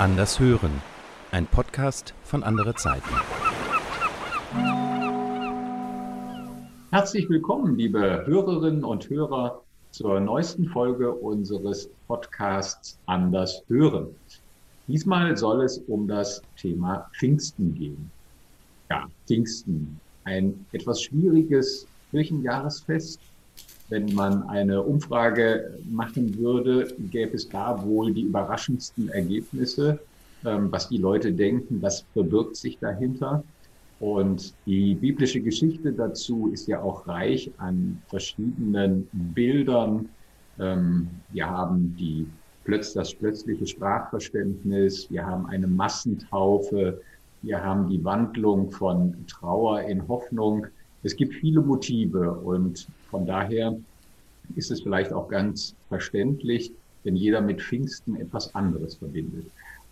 Anders hören, ein Podcast von andere Zeiten. Herzlich willkommen, liebe Hörerinnen und Hörer, zur neuesten Folge unseres Podcasts Anders hören. Diesmal soll es um das Thema Pfingsten gehen. Ja, Pfingsten, ein etwas schwieriges Kirchenjahresfest, wenn man eine Umfrage machen würde, gäbe es da wohl die überraschendsten Ergebnisse, ähm, was die Leute denken, was verbirgt sich dahinter. Und die biblische Geschichte dazu ist ja auch reich an verschiedenen Bildern. Ähm, wir haben die, das plötzliche Sprachverständnis, wir haben eine Massentaufe, wir haben die Wandlung von Trauer in Hoffnung. Es gibt viele Motive und von daher ist es vielleicht auch ganz verständlich, wenn jeder mit Pfingsten etwas anderes verbindet.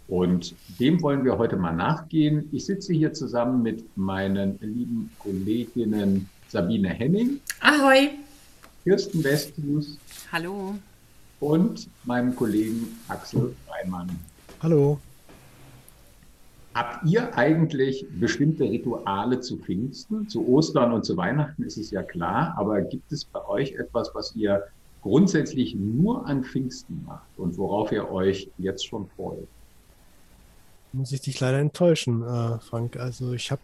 Und dem wollen wir heute mal nachgehen. Ich sitze hier zusammen mit meinen lieben Kolleginnen Sabine Henning. Ahoi. Kirsten Westhus. Hallo. Und meinem Kollegen Axel Reimann. Hallo. Habt ihr eigentlich bestimmte Rituale zu Pfingsten? Zu Ostern und zu Weihnachten ist es ja klar, aber gibt es bei euch etwas, was ihr grundsätzlich nur an Pfingsten macht und worauf ihr euch jetzt schon freut? Muss ich dich leider enttäuschen, äh, Frank. Also ich habe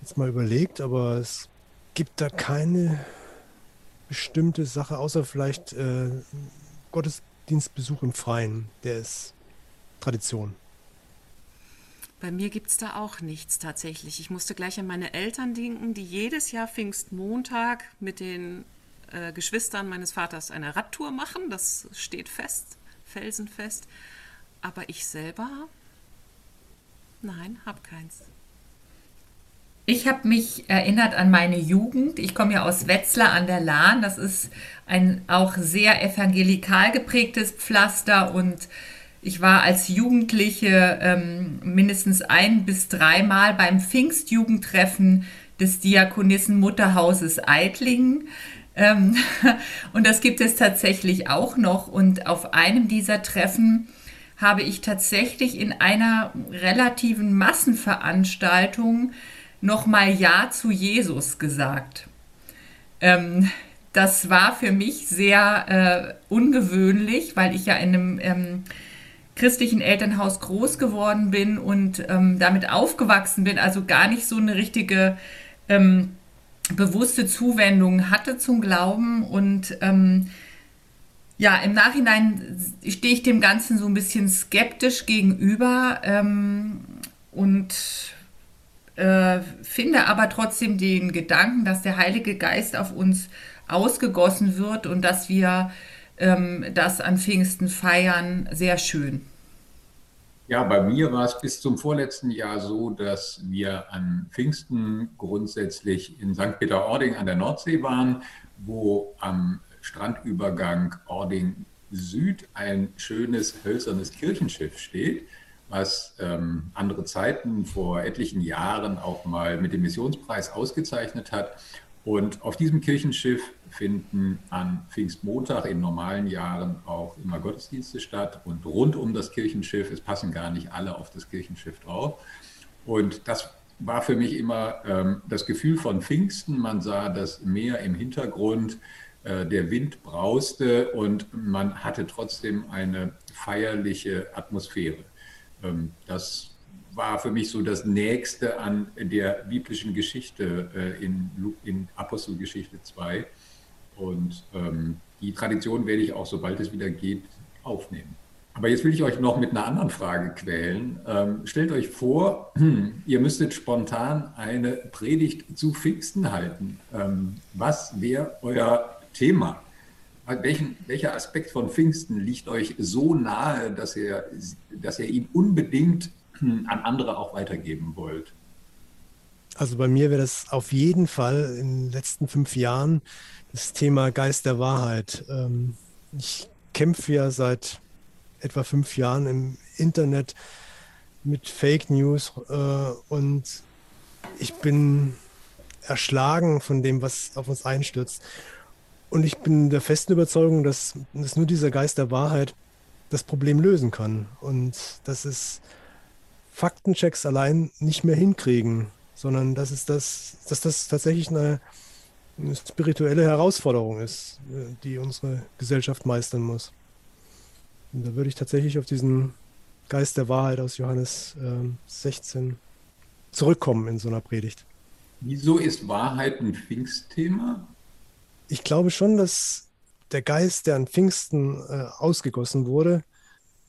jetzt mal überlegt, aber es gibt da keine bestimmte Sache, außer vielleicht äh, Gottesdienstbesuch im Freien. Der ist Tradition. Bei mir gibt es da auch nichts tatsächlich. Ich musste gleich an meine Eltern denken, die jedes Jahr Pfingstmontag mit den äh, Geschwistern meines Vaters eine Radtour machen. Das steht fest, felsenfest. Aber ich selber, nein, habe keins. Ich habe mich erinnert an meine Jugend. Ich komme ja aus Wetzlar an der Lahn. Das ist ein auch sehr evangelikal geprägtes Pflaster und ich war als Jugendliche ähm, mindestens ein bis dreimal beim Pfingstjugendtreffen des Diakonissen Mutterhauses Eitlingen. Ähm, und das gibt es tatsächlich auch noch. Und auf einem dieser Treffen habe ich tatsächlich in einer relativen Massenveranstaltung nochmal Ja zu Jesus gesagt. Ähm, das war für mich sehr äh, ungewöhnlich, weil ich ja in einem ähm, christlichen Elternhaus groß geworden bin und ähm, damit aufgewachsen bin, also gar nicht so eine richtige ähm, bewusste Zuwendung hatte zum Glauben und ähm, ja, im Nachhinein stehe ich dem Ganzen so ein bisschen skeptisch gegenüber ähm, und äh, finde aber trotzdem den Gedanken, dass der Heilige Geist auf uns ausgegossen wird und dass wir ähm, das an Pfingsten feiern, sehr schön. Ja, bei mir war es bis zum vorletzten Jahr so, dass wir an Pfingsten grundsätzlich in St. Peter-Ording an der Nordsee waren, wo am Strandübergang Ording Süd ein schönes hölzernes Kirchenschiff steht, was ähm, andere Zeiten vor etlichen Jahren auch mal mit dem Missionspreis ausgezeichnet hat. Und auf diesem Kirchenschiff finden an Pfingstmontag in normalen Jahren auch immer Gottesdienste statt und rund um das Kirchenschiff, es passen gar nicht alle auf das Kirchenschiff drauf. Und das war für mich immer ähm, das Gefühl von Pfingsten. Man sah das Meer im Hintergrund, äh, der Wind brauste und man hatte trotzdem eine feierliche Atmosphäre. Ähm, das war für mich so das Nächste an der biblischen Geschichte äh, in, in Apostelgeschichte 2. Und ähm, die Tradition werde ich auch, sobald es wieder geht, aufnehmen. Aber jetzt will ich euch noch mit einer anderen Frage quälen. Ähm, stellt euch vor, ihr müsstet spontan eine Predigt zu Pfingsten halten. Ähm, was wäre euer Thema? Welchen, welcher Aspekt von Pfingsten liegt euch so nahe, dass ihr, dass ihr ihn unbedingt an andere auch weitergeben wollt? Also bei mir wäre das auf jeden Fall in den letzten fünf Jahren das Thema Geist der Wahrheit. Ähm, ich kämpfe ja seit etwa fünf Jahren im Internet mit Fake News äh, und ich bin erschlagen von dem, was auf uns einstürzt. Und ich bin der festen Überzeugung, dass, dass nur dieser Geist der Wahrheit das Problem lösen kann. Und dass es Faktenchecks allein nicht mehr hinkriegen, sondern dass, es das, dass das tatsächlich eine, eine spirituelle Herausforderung ist, die unsere Gesellschaft meistern muss. Und da würde ich tatsächlich auf diesen Geist der Wahrheit aus Johannes äh, 16 zurückkommen in so einer Predigt. Wieso ist Wahrheit ein Pfingstthema? Ich glaube schon, dass der Geist, der an Pfingsten äh, ausgegossen wurde,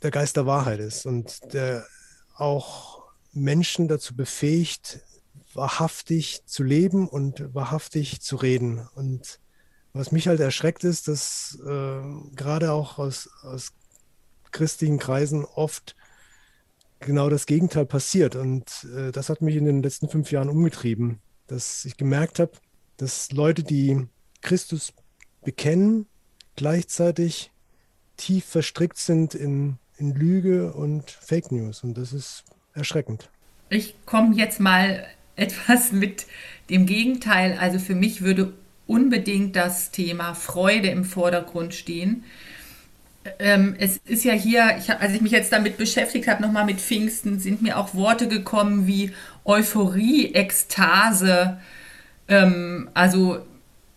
der Geist der Wahrheit ist und der auch Menschen dazu befähigt, wahrhaftig zu leben und wahrhaftig zu reden. Und was mich halt erschreckt ist, dass äh, gerade auch aus, aus christlichen Kreisen oft genau das Gegenteil passiert. Und äh, das hat mich in den letzten fünf Jahren umgetrieben, dass ich gemerkt habe, dass Leute, die Christus bekennen, gleichzeitig tief verstrickt sind in, in Lüge und Fake News. Und das ist erschreckend. Ich komme jetzt mal etwas mit dem Gegenteil. Also für mich würde unbedingt das Thema Freude im Vordergrund stehen. Ähm, es ist ja hier, ich, als ich mich jetzt damit beschäftigt habe, nochmal mit Pfingsten, sind mir auch Worte gekommen wie Euphorie, Ekstase. Ähm, also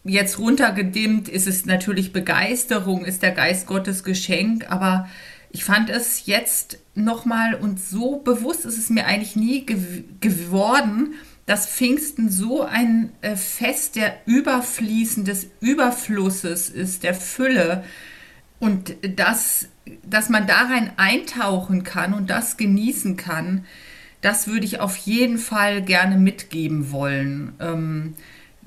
jetzt runtergedimmt ist es natürlich Begeisterung, ist der Geist Gottes Geschenk, aber ich fand es jetzt nochmal und so bewusst ist es mir eigentlich nie gew geworden, dass Pfingsten so ein äh, Fest der Überfließen, des Überflusses ist, der Fülle und das, dass man darin eintauchen kann und das genießen kann, das würde ich auf jeden Fall gerne mitgeben wollen. Ähm,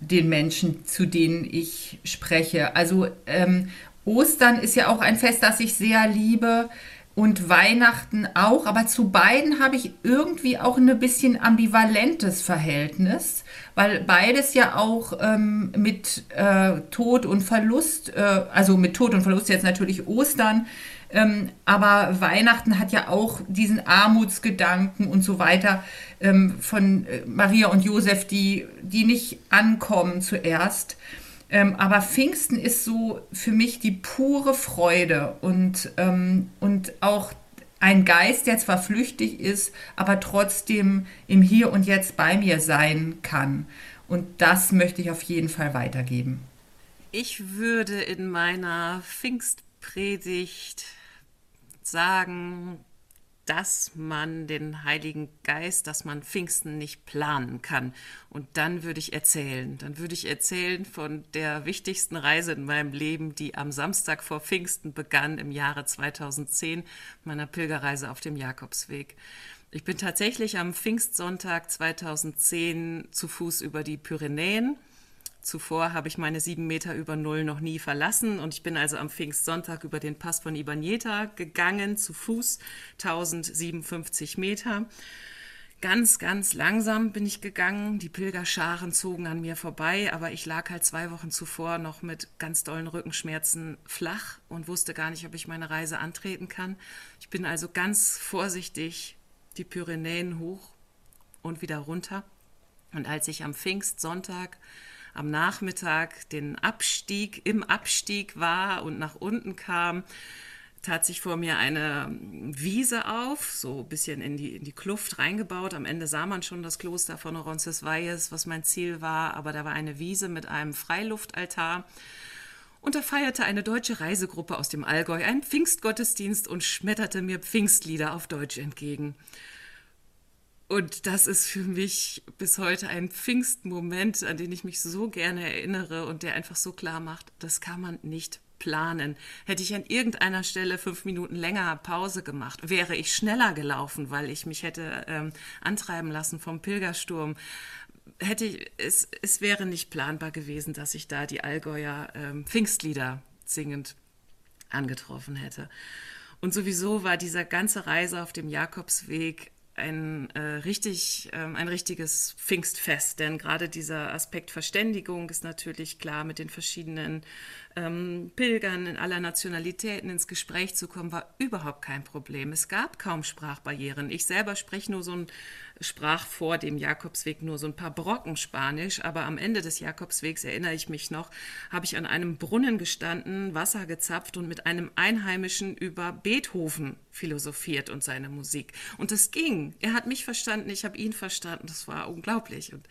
den Menschen, zu denen ich spreche. Also ähm, Ostern ist ja auch ein Fest, das ich sehr liebe und Weihnachten auch, aber zu beiden habe ich irgendwie auch ein bisschen ambivalentes Verhältnis, weil beides ja auch ähm, mit äh, Tod und Verlust, äh, also mit Tod und Verlust jetzt natürlich Ostern, ähm, aber Weihnachten hat ja auch diesen Armutsgedanken und so weiter ähm, von äh, Maria und Josef, die, die nicht ankommen zuerst. Ähm, aber Pfingsten ist so für mich die pure Freude und, ähm, und auch ein Geist, der zwar flüchtig ist, aber trotzdem im Hier und Jetzt bei mir sein kann. Und das möchte ich auf jeden Fall weitergeben. Ich würde in meiner Pfingstpredigt sagen, dass man den Heiligen Geist, dass man Pfingsten nicht planen kann. Und dann würde ich erzählen. Dann würde ich erzählen von der wichtigsten Reise in meinem Leben, die am Samstag vor Pfingsten begann im Jahre 2010, meiner Pilgerreise auf dem Jakobsweg. Ich bin tatsächlich am Pfingstsonntag 2010 zu Fuß über die Pyrenäen Zuvor habe ich meine sieben Meter über Null noch nie verlassen und ich bin also am Pfingstsonntag über den Pass von Ibaneta gegangen, zu Fuß, 1057 Meter. Ganz, ganz langsam bin ich gegangen. Die Pilgerscharen zogen an mir vorbei, aber ich lag halt zwei Wochen zuvor noch mit ganz dollen Rückenschmerzen flach und wusste gar nicht, ob ich meine Reise antreten kann. Ich bin also ganz vorsichtig die Pyrenäen hoch und wieder runter. Und als ich am Pfingstsonntag am Nachmittag den Abstieg, im Abstieg war und nach unten kam, tat sich vor mir eine Wiese auf, so ein bisschen in die, in die Kluft reingebaut. Am Ende sah man schon das Kloster von Roncesvalles, was mein Ziel war, aber da war eine Wiese mit einem Freiluftaltar. Und da feierte eine deutsche Reisegruppe aus dem Allgäu einen Pfingstgottesdienst und schmetterte mir Pfingstlieder auf Deutsch entgegen. Und das ist für mich bis heute ein Pfingstmoment, an den ich mich so gerne erinnere und der einfach so klar macht, das kann man nicht planen. Hätte ich an irgendeiner Stelle fünf Minuten länger Pause gemacht, wäre ich schneller gelaufen, weil ich mich hätte ähm, antreiben lassen vom Pilgersturm. Hätte ich, es, es wäre nicht planbar gewesen, dass ich da die Allgäuer ähm, Pfingstlieder singend angetroffen hätte. Und sowieso war diese ganze Reise auf dem Jakobsweg ein, äh, richtig, ähm, ein richtiges Pfingstfest, denn gerade dieser Aspekt Verständigung ist natürlich klar mit den verschiedenen ähm, Pilgern in aller Nationalitäten ins Gespräch zu kommen, war überhaupt kein Problem. Es gab kaum Sprachbarrieren. Ich selber spreche nur so ein sprach vor dem Jakobsweg nur so ein paar Brocken Spanisch, aber am Ende des Jakobswegs erinnere ich mich noch, habe ich an einem Brunnen gestanden, Wasser gezapft und mit einem Einheimischen über Beethoven philosophiert und seine Musik. Und das ging. Er hat mich verstanden, ich habe ihn verstanden. Das war unglaublich. Und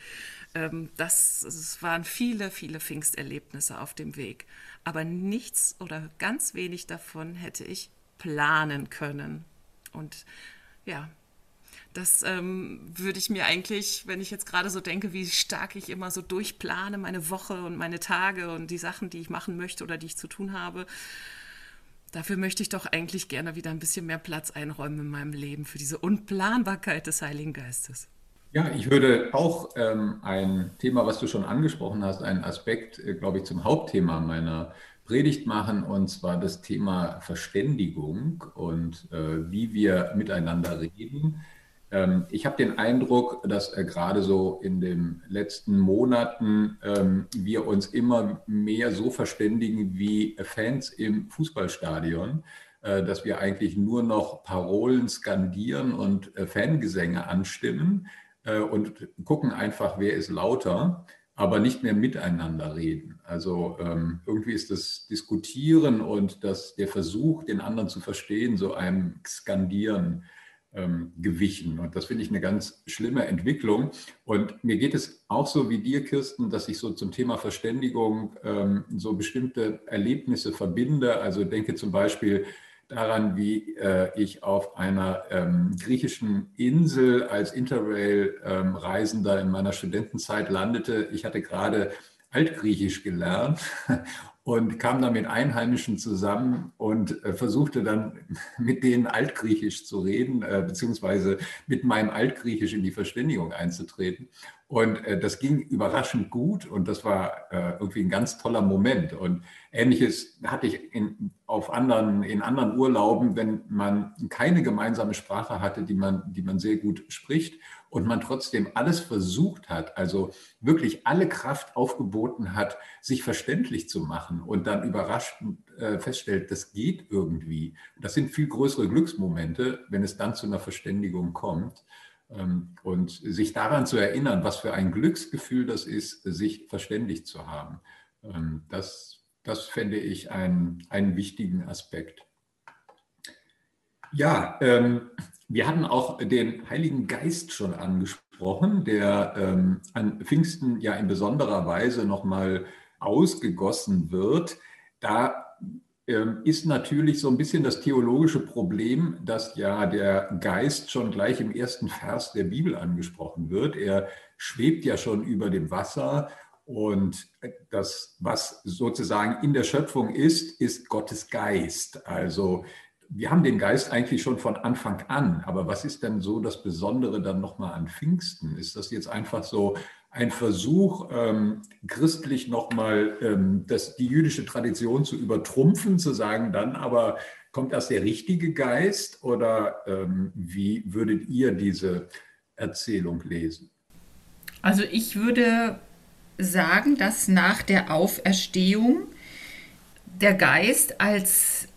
ähm, das, es waren viele, viele Pfingsterlebnisse auf dem Weg. Aber nichts oder ganz wenig davon hätte ich planen können. Und ja, das ähm, würde ich mir eigentlich, wenn ich jetzt gerade so denke, wie stark ich immer so durchplane, meine Woche und meine Tage und die Sachen, die ich machen möchte oder die ich zu tun habe, dafür möchte ich doch eigentlich gerne wieder ein bisschen mehr Platz einräumen in meinem Leben für diese Unplanbarkeit des Heiligen Geistes. Ja, ich würde auch ähm, ein Thema, was du schon angesprochen hast, einen Aspekt, äh, glaube ich, zum Hauptthema meiner Predigt machen, und zwar das Thema Verständigung und äh, wie wir miteinander reden. Ähm, ich habe den Eindruck, dass äh, gerade so in den letzten Monaten ähm, wir uns immer mehr so verständigen wie Fans im Fußballstadion, äh, dass wir eigentlich nur noch Parolen skandieren und äh, Fangesänge anstimmen und gucken einfach, wer ist lauter, aber nicht mehr miteinander reden. Also ähm, irgendwie ist das Diskutieren und das, der Versuch, den anderen zu verstehen, so einem Skandieren ähm, gewichen. Und das finde ich eine ganz schlimme Entwicklung. Und mir geht es auch so wie dir, Kirsten, dass ich so zum Thema Verständigung ähm, so bestimmte Erlebnisse verbinde. Also denke zum Beispiel daran, wie äh, ich auf einer ähm, griechischen Insel als Interrail-Reisender in meiner Studentenzeit landete. Ich hatte gerade Altgriechisch gelernt und kam dann mit Einheimischen zusammen und äh, versuchte dann mit denen Altgriechisch zu reden, äh, beziehungsweise mit meinem Altgriechisch in die Verständigung einzutreten. Und äh, das ging überraschend gut und das war äh, irgendwie ein ganz toller Moment. Und ähnliches hatte ich in, auf anderen, in anderen Urlauben, wenn man keine gemeinsame Sprache hatte, die man, die man sehr gut spricht und man trotzdem alles versucht hat, also wirklich alle Kraft aufgeboten hat, sich verständlich zu machen und dann überrascht äh, feststellt, das geht irgendwie. Das sind viel größere Glücksmomente, wenn es dann zu einer Verständigung kommt. Ähm, und sich daran zu erinnern, was für ein Glücksgefühl das ist, sich verständigt zu haben, ähm, das, das fände ich einen, einen wichtigen Aspekt. Ja, ähm, wir hatten auch den Heiligen Geist schon angesprochen, der ähm, an Pfingsten ja in besonderer Weise nochmal ausgegossen wird. Da ähm, ist natürlich so ein bisschen das theologische Problem, dass ja der Geist schon gleich im ersten Vers der Bibel angesprochen wird. Er schwebt ja schon über dem Wasser und das, was sozusagen in der Schöpfung ist, ist Gottes Geist. Also wir haben den Geist eigentlich schon von Anfang an, aber was ist denn so das Besondere dann nochmal an Pfingsten? Ist das jetzt einfach so ein Versuch, ähm, christlich nochmal ähm, die jüdische Tradition zu übertrumpfen, zu sagen, dann aber kommt erst der richtige Geist oder ähm, wie würdet ihr diese Erzählung lesen? Also ich würde sagen, dass nach der Auferstehung der Geist als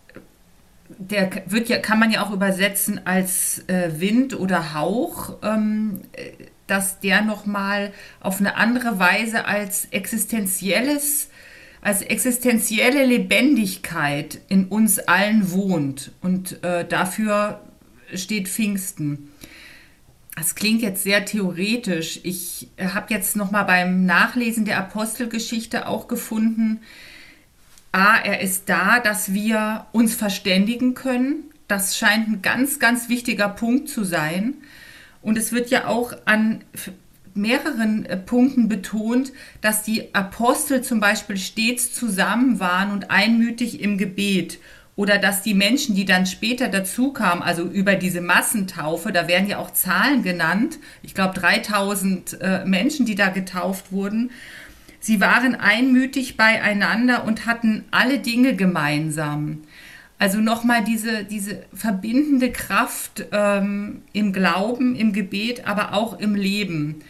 der wird ja, kann man ja auch übersetzen als äh, Wind oder Hauch, ähm, dass der nochmal auf eine andere Weise als existenzielles, als existenzielle Lebendigkeit in uns allen wohnt. Und äh, dafür steht Pfingsten. Das klingt jetzt sehr theoretisch. Ich habe jetzt nochmal beim Nachlesen der Apostelgeschichte auch gefunden, A, er ist da, dass wir uns verständigen können. Das scheint ein ganz, ganz wichtiger Punkt zu sein. Und es wird ja auch an mehreren äh, Punkten betont, dass die Apostel zum Beispiel stets zusammen waren und einmütig im Gebet. Oder dass die Menschen, die dann später dazukamen, also über diese Massentaufe, da werden ja auch Zahlen genannt, ich glaube 3000 äh, Menschen, die da getauft wurden, Sie waren einmütig beieinander und hatten alle Dinge gemeinsam. Also nochmal diese, diese verbindende Kraft ähm, im Glauben, im Gebet, aber auch im Leben.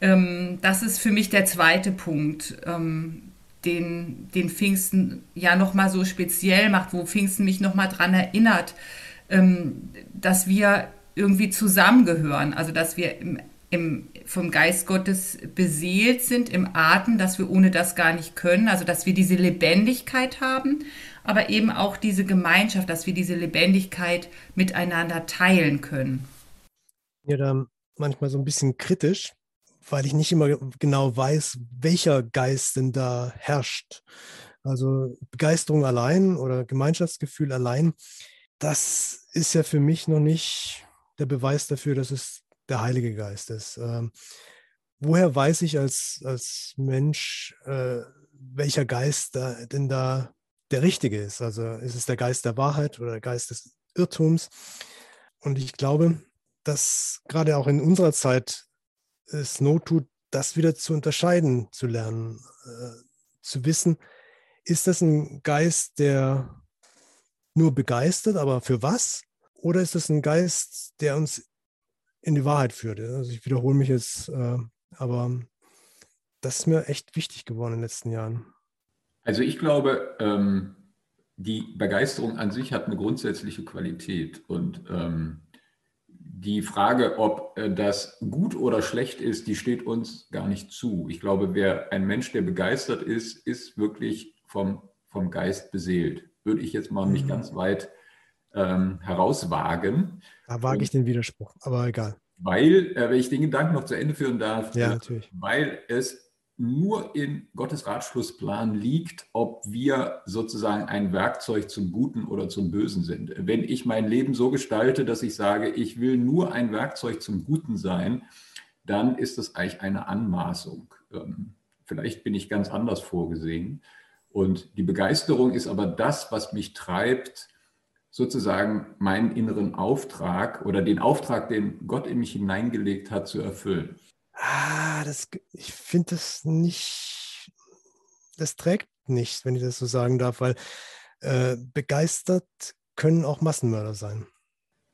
Ähm, das ist für mich der zweite Punkt. Ähm, den, den Pfingsten ja nochmal so speziell macht, wo Pfingsten mich nochmal dran erinnert, ähm, dass wir irgendwie zusammengehören, also dass wir im, im, vom Geist Gottes beseelt sind im Atem, dass wir ohne das gar nicht können, also dass wir diese Lebendigkeit haben, aber eben auch diese Gemeinschaft, dass wir diese Lebendigkeit miteinander teilen können. Ja, da manchmal so ein bisschen kritisch, weil ich nicht immer genau weiß, welcher Geist denn da herrscht. Also Begeisterung allein oder Gemeinschaftsgefühl allein, das ist ja für mich noch nicht der Beweis dafür, dass es der Heilige Geist ist. Ähm, woher weiß ich als, als Mensch, äh, welcher Geist da, denn da der richtige ist? Also ist es der Geist der Wahrheit oder der Geist des Irrtums? Und ich glaube, dass gerade auch in unserer Zeit es Not tut, das wieder zu unterscheiden, zu lernen, äh, zu wissen, ist das ein Geist, der nur begeistert, aber für was? Oder ist das ein Geist, der uns in die Wahrheit führt? Also ich wiederhole mich jetzt, äh, aber das ist mir echt wichtig geworden in den letzten Jahren. Also ich glaube, ähm, die Begeisterung an sich hat eine grundsätzliche Qualität und ähm, die Frage, ob äh, das gut oder schlecht ist, die steht uns gar nicht zu. Ich glaube, wer ein Mensch, der begeistert ist, ist wirklich vom, vom Geist beseelt. Würde ich jetzt mal nicht mhm. ganz weit ähm, herauswagen. Da wage ich den Widerspruch, aber egal. Weil, äh, wenn ich den Gedanken noch zu Ende führen darf, ja, natürlich. weil es nur in Gottes Ratschlussplan liegt, ob wir sozusagen ein Werkzeug zum Guten oder zum Bösen sind. Wenn ich mein Leben so gestalte, dass ich sage, ich will nur ein Werkzeug zum Guten sein, dann ist das eigentlich eine Anmaßung. Ähm, vielleicht bin ich ganz anders vorgesehen. Und die Begeisterung ist aber das, was mich treibt, sozusagen meinen inneren Auftrag oder den Auftrag, den Gott in mich hineingelegt hat, zu erfüllen. Ah, das, ich finde das nicht, das trägt nicht, wenn ich das so sagen darf, weil äh, begeistert können auch Massenmörder sein.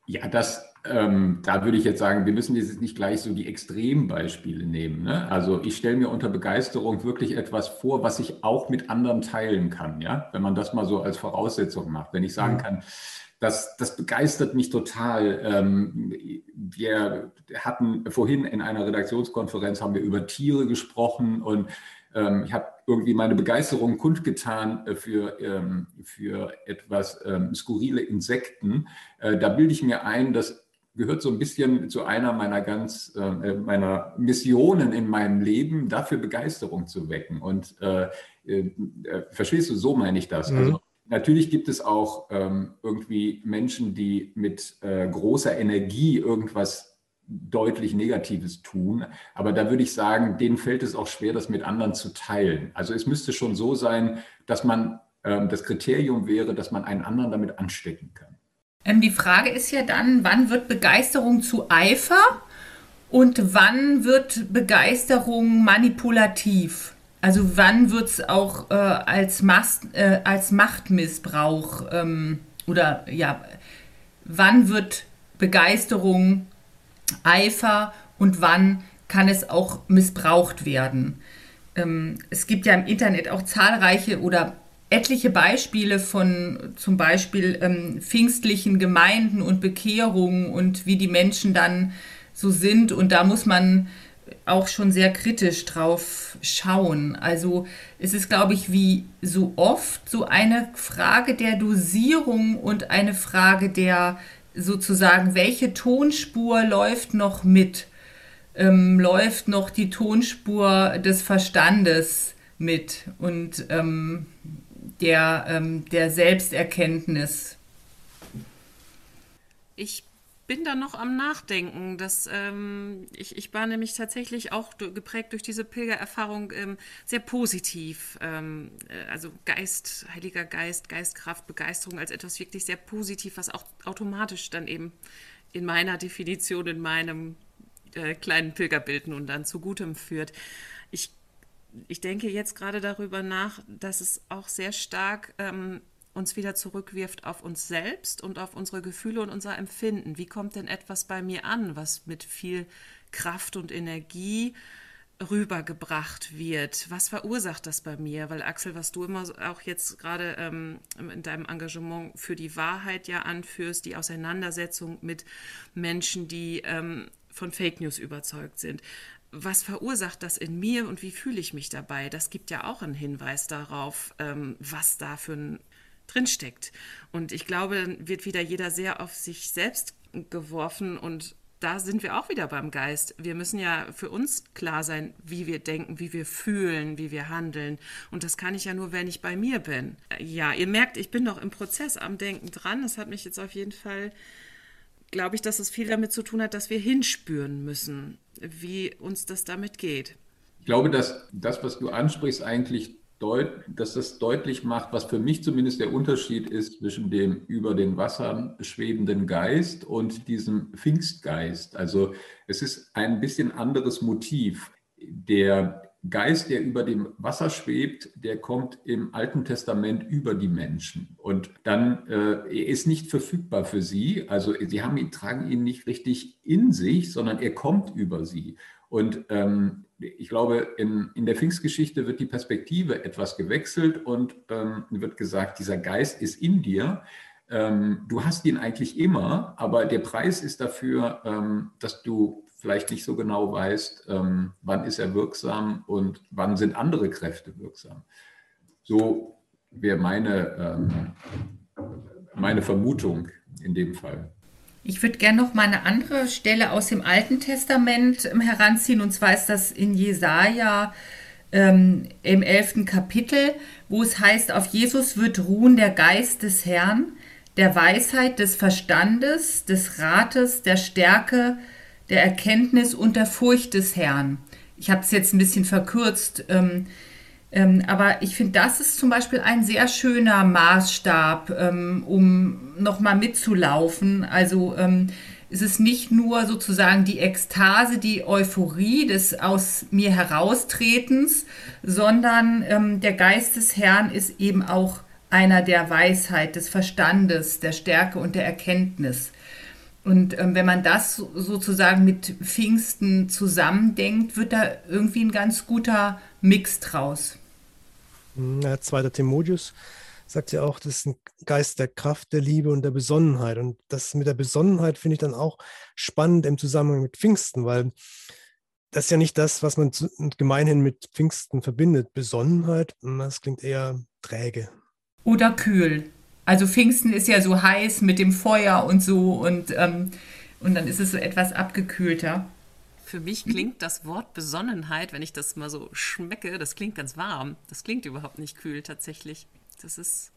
Ja, das, ähm, da würde ich jetzt sagen, wir müssen jetzt nicht gleich so die Extrembeispiele nehmen. Ne? Also ich stelle mir unter Begeisterung wirklich etwas vor, was ich auch mit anderen teilen kann, ja, wenn man das mal so als Voraussetzung macht. Wenn ich sagen mhm. kann, das, das begeistert mich total. Ähm, wir hatten vorhin in einer Redaktionskonferenz haben wir über Tiere gesprochen und ähm, ich habe irgendwie meine Begeisterung kundgetan äh, für, ähm, für etwas skurrile Insekten. Äh, da bilde ich mir ein, dass gehört so ein bisschen zu einer meiner ganz äh, meiner Missionen in meinem Leben, dafür Begeisterung zu wecken. Und äh, äh, verstehst du, so meine ich das. Mhm. Also Natürlich gibt es auch ähm, irgendwie Menschen, die mit äh, großer Energie irgendwas deutlich Negatives tun. Aber da würde ich sagen, denen fällt es auch schwer, das mit anderen zu teilen. Also es müsste schon so sein, dass man ähm, das Kriterium wäre, dass man einen anderen damit anstecken kann. Ähm, die Frage ist ja dann, wann wird Begeisterung zu Eifer und wann wird Begeisterung manipulativ? Also wann wird es auch äh, als, Mast, äh, als Machtmissbrauch ähm, oder ja, wann wird Begeisterung Eifer und wann kann es auch missbraucht werden? Ähm, es gibt ja im Internet auch zahlreiche oder etliche Beispiele von zum Beispiel ähm, pfingstlichen Gemeinden und Bekehrungen und wie die Menschen dann so sind. Und da muss man auch schon sehr kritisch drauf schauen. Also es ist, glaube ich, wie so oft so eine Frage der Dosierung und eine Frage der sozusagen, welche Tonspur läuft noch mit? Ähm, läuft noch die Tonspur des Verstandes mit und ähm, der, ähm, der Selbsterkenntnis? Ich bin da noch am Nachdenken. Dass, ähm, ich, ich war nämlich tatsächlich auch geprägt durch diese Pilgererfahrung ähm, sehr positiv. Ähm, äh, also Geist, Heiliger Geist, Geistkraft, Begeisterung als etwas wirklich sehr positiv, was auch automatisch dann eben in meiner Definition, in meinem äh, kleinen Pilgerbild nun dann zu Gutem führt. Ich, ich denke jetzt gerade darüber nach, dass es auch sehr stark ähm, uns wieder zurückwirft auf uns selbst und auf unsere Gefühle und unser Empfinden. Wie kommt denn etwas bei mir an, was mit viel Kraft und Energie rübergebracht wird. Was verursacht das bei mir? Weil Axel, was du immer auch jetzt gerade ähm, in deinem Engagement für die Wahrheit ja anführst, die Auseinandersetzung mit Menschen, die ähm, von Fake News überzeugt sind. Was verursacht das in mir und wie fühle ich mich dabei? Das gibt ja auch einen Hinweis darauf, ähm, was da für ein drinsteckt. Und ich glaube, dann wird wieder jeder sehr auf sich selbst geworfen und da sind wir auch wieder beim Geist. Wir müssen ja für uns klar sein, wie wir denken, wie wir fühlen, wie wir handeln. Und das kann ich ja nur, wenn ich bei mir bin. Ja, ihr merkt, ich bin noch im Prozess am Denken dran. Das hat mich jetzt auf jeden Fall, glaube ich, dass es viel damit zu tun hat, dass wir hinspüren müssen, wie uns das damit geht. Ich glaube, dass das, was du ansprichst, eigentlich deut, dass das deutlich macht, was für mich zumindest der Unterschied ist zwischen dem über den Wassern schwebenden Geist und diesem Pfingstgeist. Also es ist ein bisschen anderes Motiv. Der Geist, der über dem Wasser schwebt, der kommt im Alten Testament über die Menschen und dann äh, er ist nicht verfügbar für sie. Also sie haben ihn, tragen ihn nicht richtig in sich, sondern er kommt über sie. Und ähm, ich glaube, in, in der Pfingstgeschichte wird die Perspektive etwas gewechselt und ähm, wird gesagt, dieser Geist ist in dir. Ähm, du hast ihn eigentlich immer, aber der Preis ist dafür, ähm, dass du vielleicht nicht so genau weißt, ähm, wann ist er wirksam und wann sind andere Kräfte wirksam. So wäre meine, ähm, meine Vermutung in dem Fall. Ich würde gerne noch mal eine andere Stelle aus dem Alten Testament ähm, heranziehen, und zwar ist das in Jesaja ähm, im elften Kapitel, wo es heißt: Auf Jesus wird ruhen der Geist des Herrn, der Weisheit, des Verstandes, des Rates, der Stärke, der Erkenntnis und der Furcht des Herrn. Ich habe es jetzt ein bisschen verkürzt. Ähm, ähm, aber ich finde, das ist zum Beispiel ein sehr schöner Maßstab, ähm, um nochmal mitzulaufen. Also ähm, es ist nicht nur sozusagen die Ekstase, die Euphorie des aus mir heraustretens, sondern ähm, der Geist des Herrn ist eben auch einer der Weisheit, des Verstandes, der Stärke und der Erkenntnis. Und ähm, wenn man das sozusagen mit Pfingsten zusammendenkt, wird da irgendwie ein ganz guter Mix draus. Hm, ja, 2. Timotheus sagt ja auch, das ist ein Geist der Kraft, der Liebe und der Besonnenheit. Und das mit der Besonnenheit finde ich dann auch spannend im Zusammenhang mit Pfingsten, weil das ist ja nicht das, was man gemeinhin mit Pfingsten verbindet. Besonnenheit, hm, das klingt eher träge. Oder kühl. Also Pfingsten ist ja so heiß mit dem Feuer und so und, ähm, und dann ist es so etwas abgekühlter. Für mich klingt das Wort Besonnenheit, wenn ich das mal so schmecke, das klingt ganz warm. Das klingt überhaupt nicht kühl tatsächlich. Das ist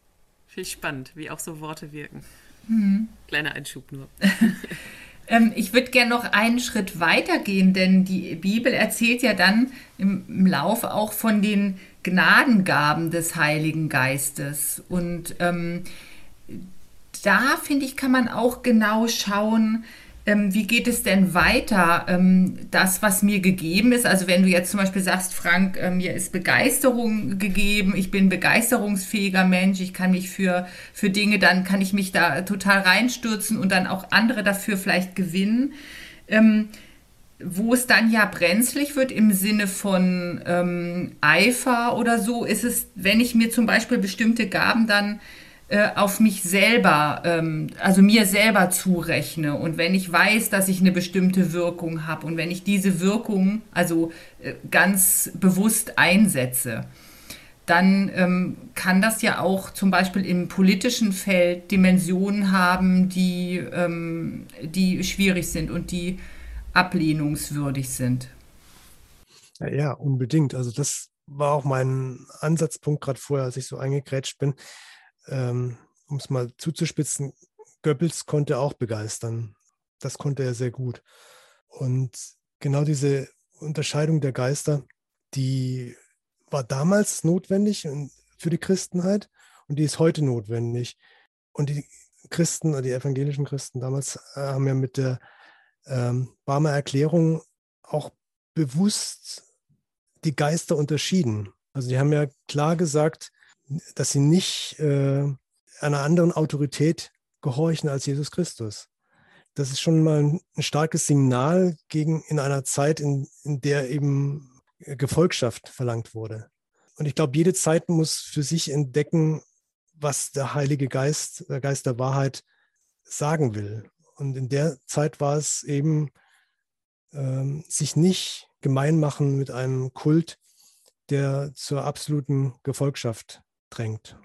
viel spannend, wie auch so Worte wirken. Mhm. Kleiner Einschub nur. ähm, ich würde gerne noch einen Schritt weiter gehen, denn die Bibel erzählt ja dann im, im Lauf auch von den Gnadengaben des Heiligen Geistes. Und ähm, da, finde ich, kann man auch genau schauen, ähm, wie geht es denn weiter, ähm, das, was mir gegeben ist? Also wenn du jetzt zum Beispiel sagst, Frank, äh, mir ist Begeisterung gegeben, ich bin begeisterungsfähiger Mensch, ich kann mich für, für Dinge, dann kann ich mich da total reinstürzen und dann auch andere dafür vielleicht gewinnen. Ähm, wo es dann ja brenzlig wird im Sinne von ähm, Eifer oder so, ist es, wenn ich mir zum Beispiel bestimmte Gaben dann auf mich selber, ähm, also mir selber zurechne und wenn ich weiß, dass ich eine bestimmte Wirkung habe und wenn ich diese Wirkung also äh, ganz bewusst einsetze, dann ähm, kann das ja auch zum Beispiel im politischen Feld Dimensionen haben, die, ähm, die schwierig sind und die ablehnungswürdig sind. Ja, ja, unbedingt. Also das war auch mein Ansatzpunkt gerade vorher, als ich so eingekrätscht bin ähm, um es mal zuzuspitzen, Goebbels konnte auch begeistern. Das konnte er sehr gut. Und genau diese Unterscheidung der Geister, die war damals notwendig für die Christenheit und die ist heute notwendig. Und die Christen, die evangelischen Christen damals äh, haben ja mit der ähm, Barmer Erklärung auch bewusst die Geister unterschieden. Also die haben ja klar gesagt, dass sie nicht äh, einer anderen Autorität gehorchen als Jesus Christus. Das ist schon mal ein, starkes Signal gegen in einer Zeit, in, in der eben Gefolgschaft verlangt wurde. Und ich glaube, jede Zeit muss für sich entdecken, was der Heilige Geist, der Geist der Wahrheit sagen will. Und in der Zeit war es eben, ähm, sich nicht gemein machen mit einem Kult, der zur absoluten Gefolgschaft drängt.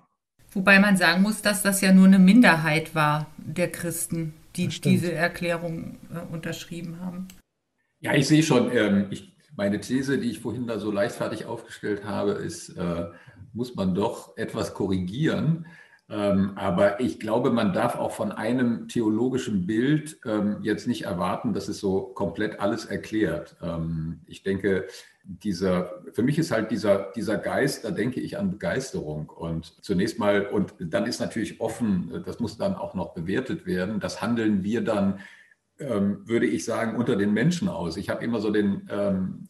Wobei man sagen muss, dass das ja nur eine Minderheit war der Christen, die diese Erklärung äh, unterschrieben haben. Ja, ich sehe schon, ähm, ich, meine These, die ich vorhin da so leichtfertig aufgestellt habe, ist, äh, muss man doch etwas korrigieren. Ähm, aber ich glaube, man darf auch von einem theologischen Bild ähm, jetzt nicht erwarten, dass es so komplett alles erklärt. Ähm, ich denke, dieser, für mich ist halt dieser, dieser Geist, da denke ich an Begeisterung. Und zunächst mal, und dann ist natürlich offen, das muss dann auch noch bewertet werden, das handeln wir dann würde ich sagen, unter den Menschen aus. Ich habe immer so den,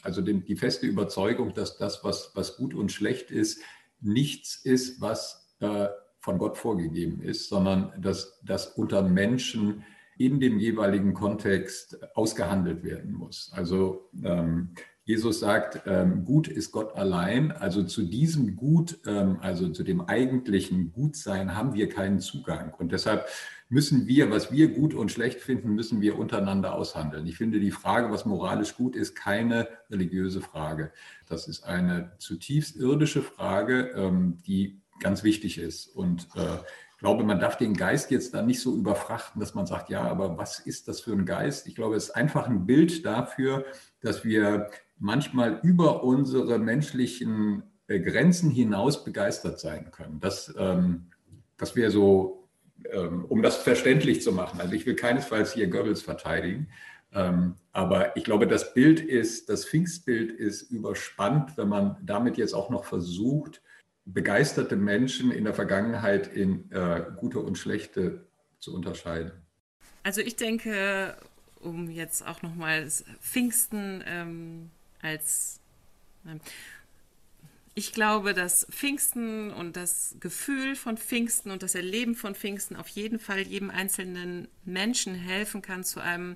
also den, die feste Überzeugung, dass das, was, was gut und schlecht ist, nichts ist, was äh, von Gott vorgegeben ist, sondern dass das unter Menschen in dem jeweiligen Kontext ausgehandelt werden muss. Also ähm, Jesus sagt, ähm, gut ist Gott allein. Also zu diesem Gut, ähm, also zu dem eigentlichen Gutsein haben wir keinen Zugang. Und deshalb müssen wir, was wir gut und schlecht finden, müssen wir untereinander aushandeln. Ich finde die Frage, was moralisch gut ist, keine religiöse Frage. Das ist eine zutiefst irdische Frage, ähm, die ganz wichtig ist. Und äh, ich glaube, man darf den Geist jetzt dann nicht so überfrachten, dass man sagt, ja, aber was ist das für ein Geist? Ich glaube, es ist einfach ein Bild dafür, dass wir manchmal über unsere menschlichen äh, Grenzen hinaus begeistert sein können. Das, ähm, das wäre so, ähm, um das verständlich zu machen. Also ich will keinesfalls hier Goebbels verteidigen, ähm, aber ich glaube, das Bild ist, das Pfingstbild ist überspannt, wenn man damit jetzt auch noch versucht, begeisterte Menschen in der Vergangenheit in äh, gute und schlechte zu unterscheiden? Also ich denke, um jetzt auch nochmal Pfingsten ähm, als... Ähm, ich glaube, dass Pfingsten und das Gefühl von Pfingsten und das Erleben von Pfingsten auf jeden Fall jedem einzelnen Menschen helfen kann zu einem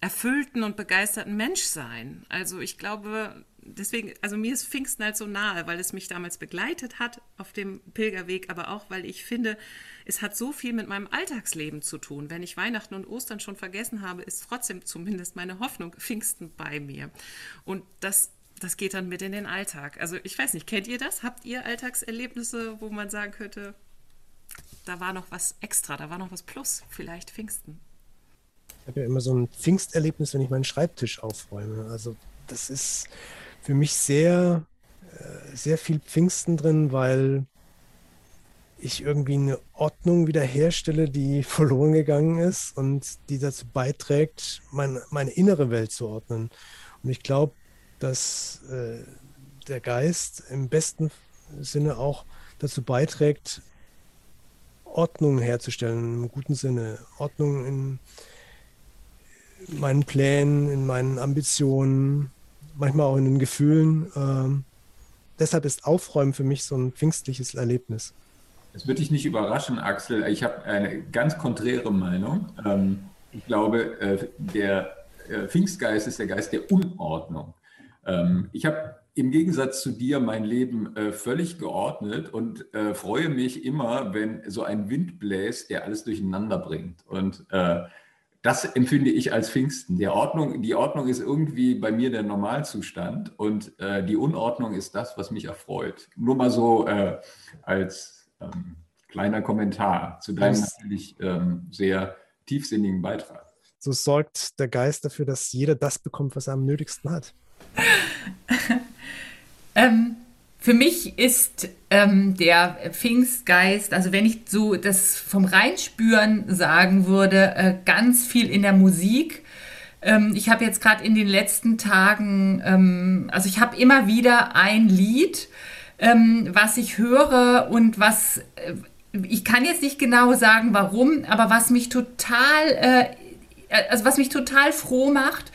erfüllten und begeisterten Menschsein. Also ich glaube, deswegen, also mir ist Pfingsten halt so nahe, weil es mich damals begleitet hat auf dem Pilgerweg, aber auch, weil ich finde, es hat so viel mit meinem Alltagsleben zu tun. Wenn ich Weihnachten und Ostern schon vergessen habe, ist trotzdem zumindest meine Hoffnung Pfingsten bei mir. Und das das geht dann mit in den Alltag. Also ich weiß nicht, kennt ihr das? Habt ihr Alltagserlebnisse, wo man sagen könnte, da war noch was extra, da war noch was plus, vielleicht Pfingsten? Ich habe ja immer so ein Pfingsterlebnis, wenn ich meinen Schreibtisch aufräume. Also das ist für mich sehr, äh, sehr viel Pfingsten drin, weil ich irgendwie eine Ordnung wiederherstelle, die verloren gegangen ist und die dazu beiträgt, mein, meine innere Welt zu ordnen. Und ich glaube, dass äh, der Geist im besten Sinne auch dazu beiträgt, Ordnung herzustellen, im guten Sinne. Ordnung in, meinen Plänen, in meinen Ambitionen, manchmal auch in den Gefühlen. Ähm, deshalb ist Aufräumen für mich so ein pfingstliches Erlebnis. Es wird dich nicht überraschen, Axel. Ich habe eine ganz konträre Meinung. Ähm, ich glaube, äh, der äh, Pfingstgeist ist der Geist der Unordnung. Ähm, ich habe im Gegensatz zu dir mein Leben äh, völlig geordnet und äh, freue mich immer, wenn so ein Wind bläst, der alles durcheinander bringt. Und äh, das empfinde ich als Pfingsten. Die Ordnung, die Ordnung ist irgendwie bei mir der Normalzustand und äh, die Unordnung ist das, was mich erfreut. Nur mal so äh, als ähm, kleiner Kommentar zu deinem das natürlich ähm, sehr tiefsinnigen Beitrag. So sorgt der Geist dafür, dass jeder das bekommt, was er am nötigsten hat. ähm, für mich ist ähm, der Pfingstgeist, also wenn ich so das vom Reinspüren sagen würde, äh, ganz viel in der Musik. Ähm, ich habe jetzt gerade in den letzten Tagen, ähm, also ich habe immer wieder ein Lied, ähm, was ich höre und was, äh, ich kann jetzt nicht genau sagen, warum, aber was mich total, äh, also was mich total froh macht.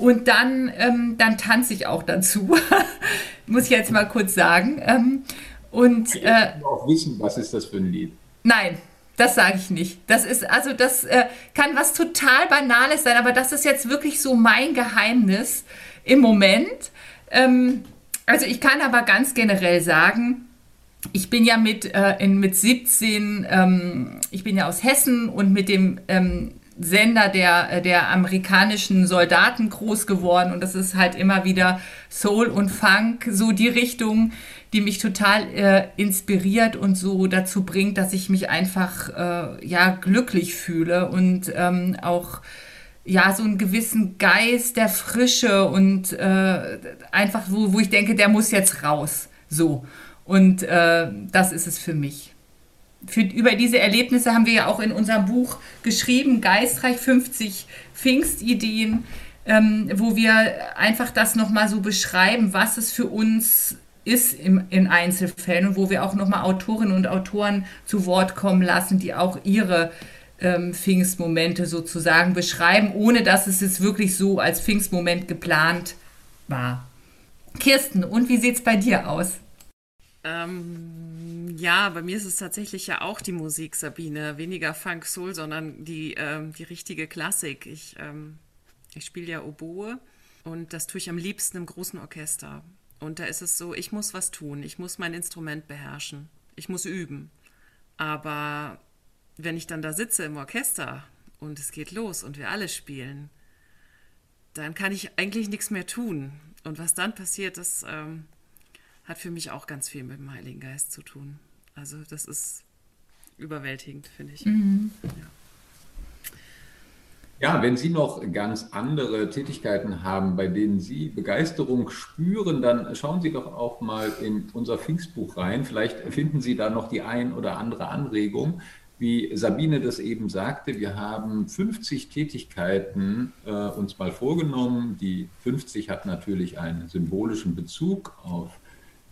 Und dann, ähm, dann tanze ich auch dazu. Muss ich jetzt mal kurz sagen. Ähm, und ich äh, auch wissen, was ist das für ein Lied? Nein, das sage ich nicht. Das ist, also das äh, kann was total Banales sein, aber das ist jetzt wirklich so mein Geheimnis im Moment. Ähm, also ich kann aber ganz generell sagen, ich bin ja mit, äh, in, mit 17, ähm, ich bin ja aus Hessen und mit dem ähm, Sender der, der amerikanischen Soldaten groß geworden. Und das ist halt immer wieder Soul und Funk, so die Richtung, die mich total äh, inspiriert und so dazu bringt, dass ich mich einfach äh, ja glücklich fühle und ähm, auch ja so einen gewissen Geist der Frische und äh, einfach wo, wo ich denke, der muss jetzt raus, so. Und äh, das ist es für mich. Für, über diese Erlebnisse haben wir ja auch in unserem Buch geschrieben, Geistreich 50 Pfingstideen, ähm, wo wir einfach das nochmal so beschreiben, was es für uns ist im, in Einzelfällen und wo wir auch nochmal Autorinnen und Autoren zu Wort kommen lassen, die auch ihre ähm, Pfingstmomente sozusagen beschreiben, ohne dass es jetzt wirklich so als Pfingstmoment geplant war. Kirsten, und wie sieht es bei dir aus? Ähm, ja, bei mir ist es tatsächlich ja auch die Musik, Sabine. Weniger Funk Soul, sondern die, ähm, die richtige Klassik. Ich, ähm, ich spiele ja Oboe und das tue ich am liebsten im großen Orchester. Und da ist es so, ich muss was tun, ich muss mein Instrument beherrschen, ich muss üben. Aber wenn ich dann da sitze im Orchester und es geht los und wir alle spielen, dann kann ich eigentlich nichts mehr tun. Und was dann passiert, das ähm, hat für mich auch ganz viel mit dem Heiligen Geist zu tun. Also das ist überwältigend, finde ich. Mhm. Ja. Ja, wenn Sie noch ganz andere Tätigkeiten haben, bei denen Sie Begeisterung spüren, dann schauen Sie doch auch mal in unser Pfingstbuch rein. Vielleicht finden Sie da noch die ein oder andere Anregung. Wie Sabine das eben sagte, wir haben 50 Tätigkeiten äh, uns mal vorgenommen. Die 50 hat natürlich einen symbolischen Bezug auf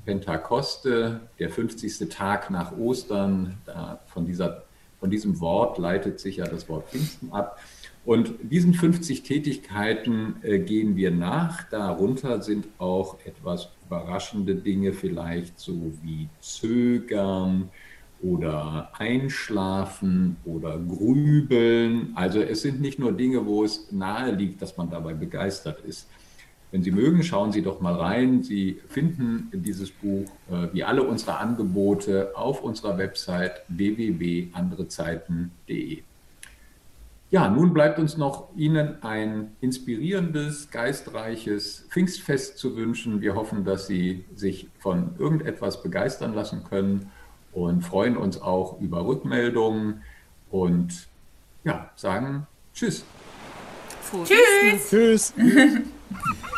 Pentakoste, der 50. Tag nach Ostern. Von, dieser, von diesem Wort leitet sich ja das Wort Pfingsten ab. Und diesen 50 Tätigkeiten äh, gehen wir nach. Darunter sind auch etwas überraschende Dinge, vielleicht so wie Zögern oder Einschlafen oder Grübeln. Also es sind nicht nur Dinge, wo es nahe liegt, dass man dabei begeistert ist. Wenn Sie mögen, schauen Sie doch mal rein. Sie finden dieses Buch äh, wie alle unsere Angebote auf unserer Website www.anderezeiten.de. Ja, nun bleibt uns noch Ihnen ein inspirierendes, geistreiches Pfingstfest zu wünschen. Wir hoffen, dass Sie sich von irgendetwas begeistern lassen können und freuen uns auch über Rückmeldungen und ja, sagen Tschüss. Tschüss. Tschüss.